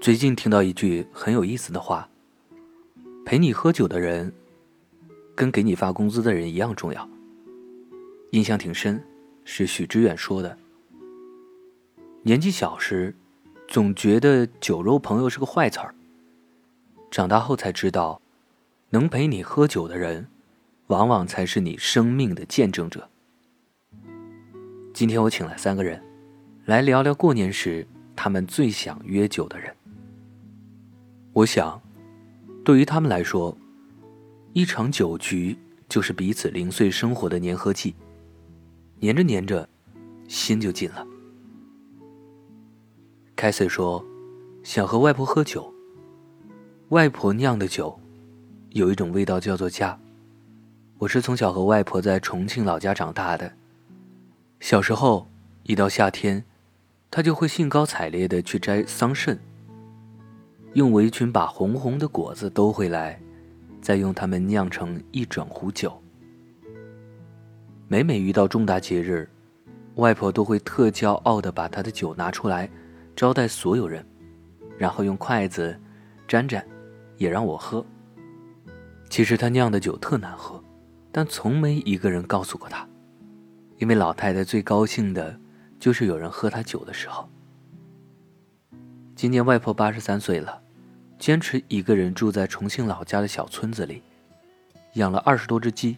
最近听到一句很有意思的话：“陪你喝酒的人，跟给你发工资的人一样重要。”印象挺深，是许知远说的。年纪小时，总觉得酒肉朋友是个坏词儿。长大后才知道，能陪你喝酒的人，往往才是你生命的见证者。今天我请来三个人，来聊聊过年时他们最想约酒的人。我想，对于他们来说，一场酒局就是彼此零碎生活的粘合剂，粘着粘着，心就近了。凯瑟说，想和外婆喝酒。外婆酿的酒，有一种味道叫做家。我是从小和外婆在重庆老家长大的，小时候一到夏天，她就会兴高采烈的去摘桑葚。用围裙把红红的果子兜回来，再用它们酿成一整壶酒。每每遇到重大节日，外婆都会特骄傲地把她的酒拿出来，招待所有人，然后用筷子沾沾，也让我喝。其实她酿的酒特难喝，但从没一个人告诉过她，因为老太太最高兴的，就是有人喝她酒的时候。今年外婆八十三岁了，坚持一个人住在重庆老家的小村子里，养了二十多只鸡，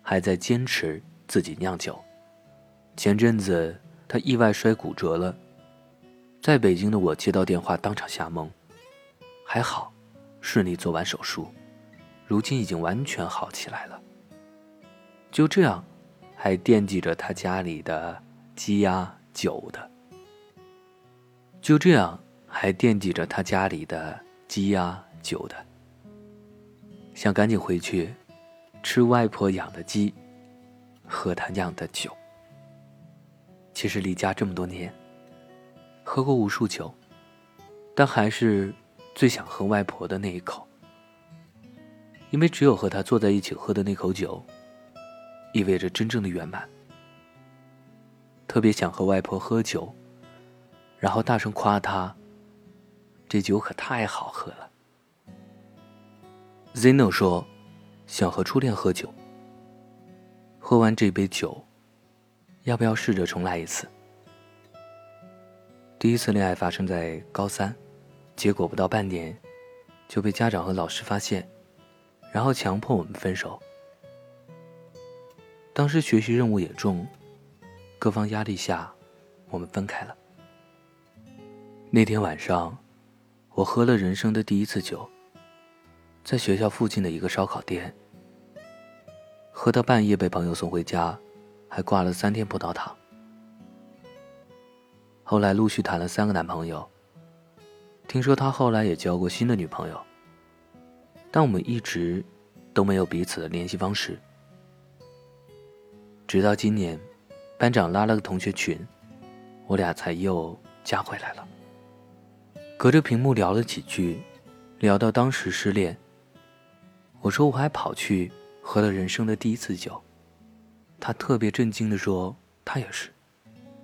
还在坚持自己酿酒。前阵子她意外摔骨折了，在北京的我接到电话当场吓懵，还好，顺利做完手术，如今已经完全好起来了。就这样，还惦记着他家里的鸡鸭酒的。就这样。还惦记着他家里的鸡鸭酒的，想赶紧回去吃外婆养的鸡，喝他酿的酒。其实离家这么多年，喝过无数酒，但还是最想喝外婆的那一口，因为只有和他坐在一起喝的那口酒，意味着真正的圆满。特别想和外婆喝酒，然后大声夸她。这酒可太好喝了。Zeno 说：“想和初恋喝酒。喝完这杯酒，要不要试着重来一次？”第一次恋爱发生在高三，结果不到半年，就被家长和老师发现，然后强迫我们分手。当时学习任务也重，各方压力下，我们分开了。那天晚上。我喝了人生的第一次酒，在学校附近的一个烧烤店，喝到半夜被朋友送回家，还挂了三天葡萄糖。后来陆续谈了三个男朋友，听说他后来也交过新的女朋友，但我们一直都没有彼此的联系方式。直到今年，班长拉了个同学群，我俩才又加回来了。隔着屏幕聊了几句，聊到当时失恋。我说我还跑去喝了人生的第一次酒，他特别震惊的说他也是，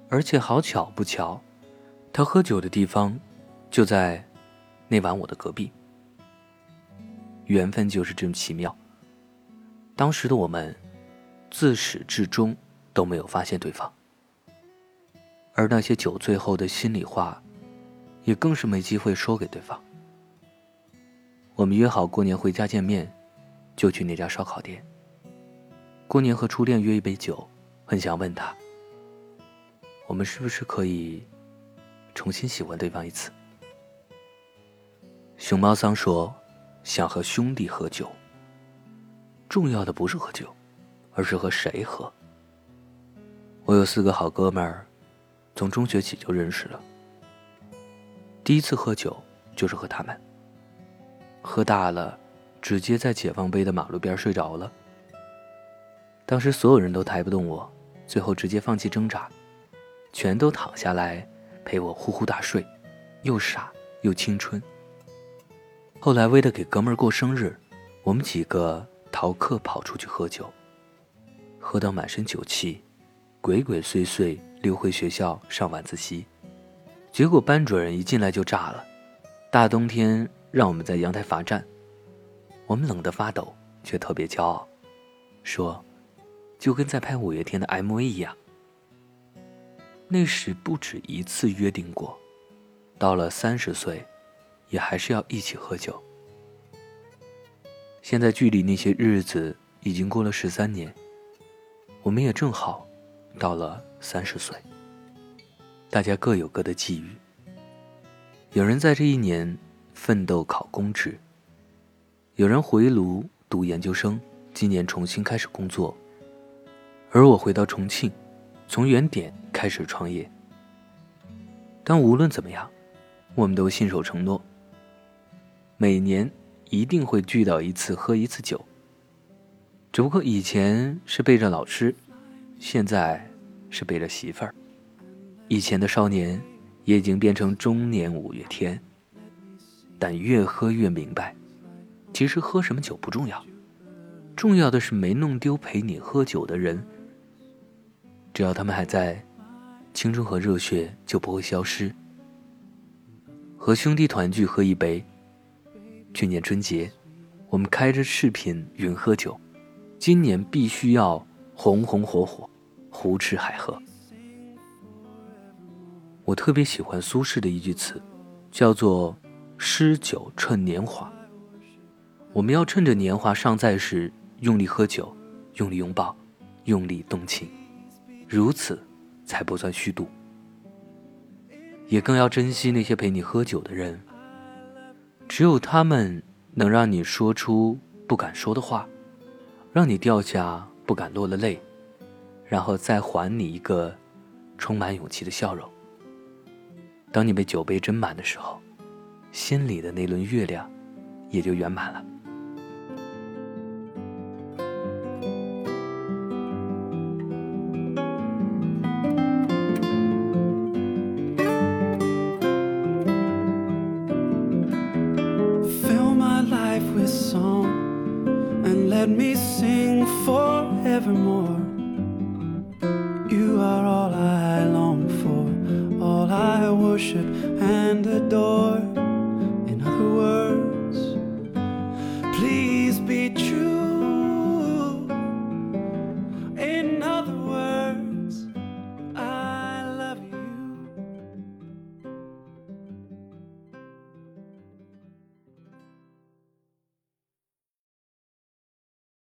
而且好巧不巧，他喝酒的地方就在那晚我的隔壁。缘分就是这么奇妙。当时的我们自始至终都没有发现对方，而那些酒醉后的心里话。也更是没机会说给对方。我们约好过年回家见面，就去那家烧烤店。过年和初恋约一杯酒，很想问他：我们是不是可以重新喜欢对方一次？熊猫桑说：想和兄弟喝酒。重要的不是喝酒，而是和谁喝。我有四个好哥们儿，从中学起就认识了。第一次喝酒就是和他们。喝大了，直接在解放碑的马路边睡着了。当时所有人都抬不动我，最后直接放弃挣扎，全都躺下来陪我呼呼大睡，又傻又青春。后来为了给哥们儿过生日，我们几个逃课跑出去喝酒，喝到满身酒气，鬼鬼祟祟溜回学校上晚自习。结果班主任一进来就炸了，大冬天让我们在阳台罚站，我们冷得发抖，却特别骄傲，说，就跟在拍五月天的 MV 一样。那时不止一次约定过，到了三十岁，也还是要一起喝酒。现在距离那些日子已经过了十三年，我们也正好到了三十岁。大家各有各的际遇。有人在这一年奋斗考公职，有人回炉读研究生，今年重新开始工作。而我回到重庆，从原点开始创业。但无论怎么样，我们都信守承诺，每年一定会聚到一次喝一次酒。只不过以前是背着老师，现在是背着媳妇儿。以前的少年，也已经变成中年五月天。但越喝越明白，其实喝什么酒不重要，重要的是没弄丢陪你喝酒的人。只要他们还在，青春和热血就不会消失。和兄弟团聚喝一杯。去年春节，我们开着视频云喝酒，今年必须要红红火火，胡吃海喝。我特别喜欢苏轼的一句词，叫做“诗酒趁年华”。我们要趁着年华尚在时，用力喝酒，用力拥抱，用力动情，如此才不算虚度。也更要珍惜那些陪你喝酒的人，只有他们能让你说出不敢说的话，让你掉下不敢落的泪，然后再还你一个充满勇气的笑容。当你被酒杯斟满的时候，心里的那轮月亮也就圆满了。sing forevermore. You are all I long for, all I worship and adore.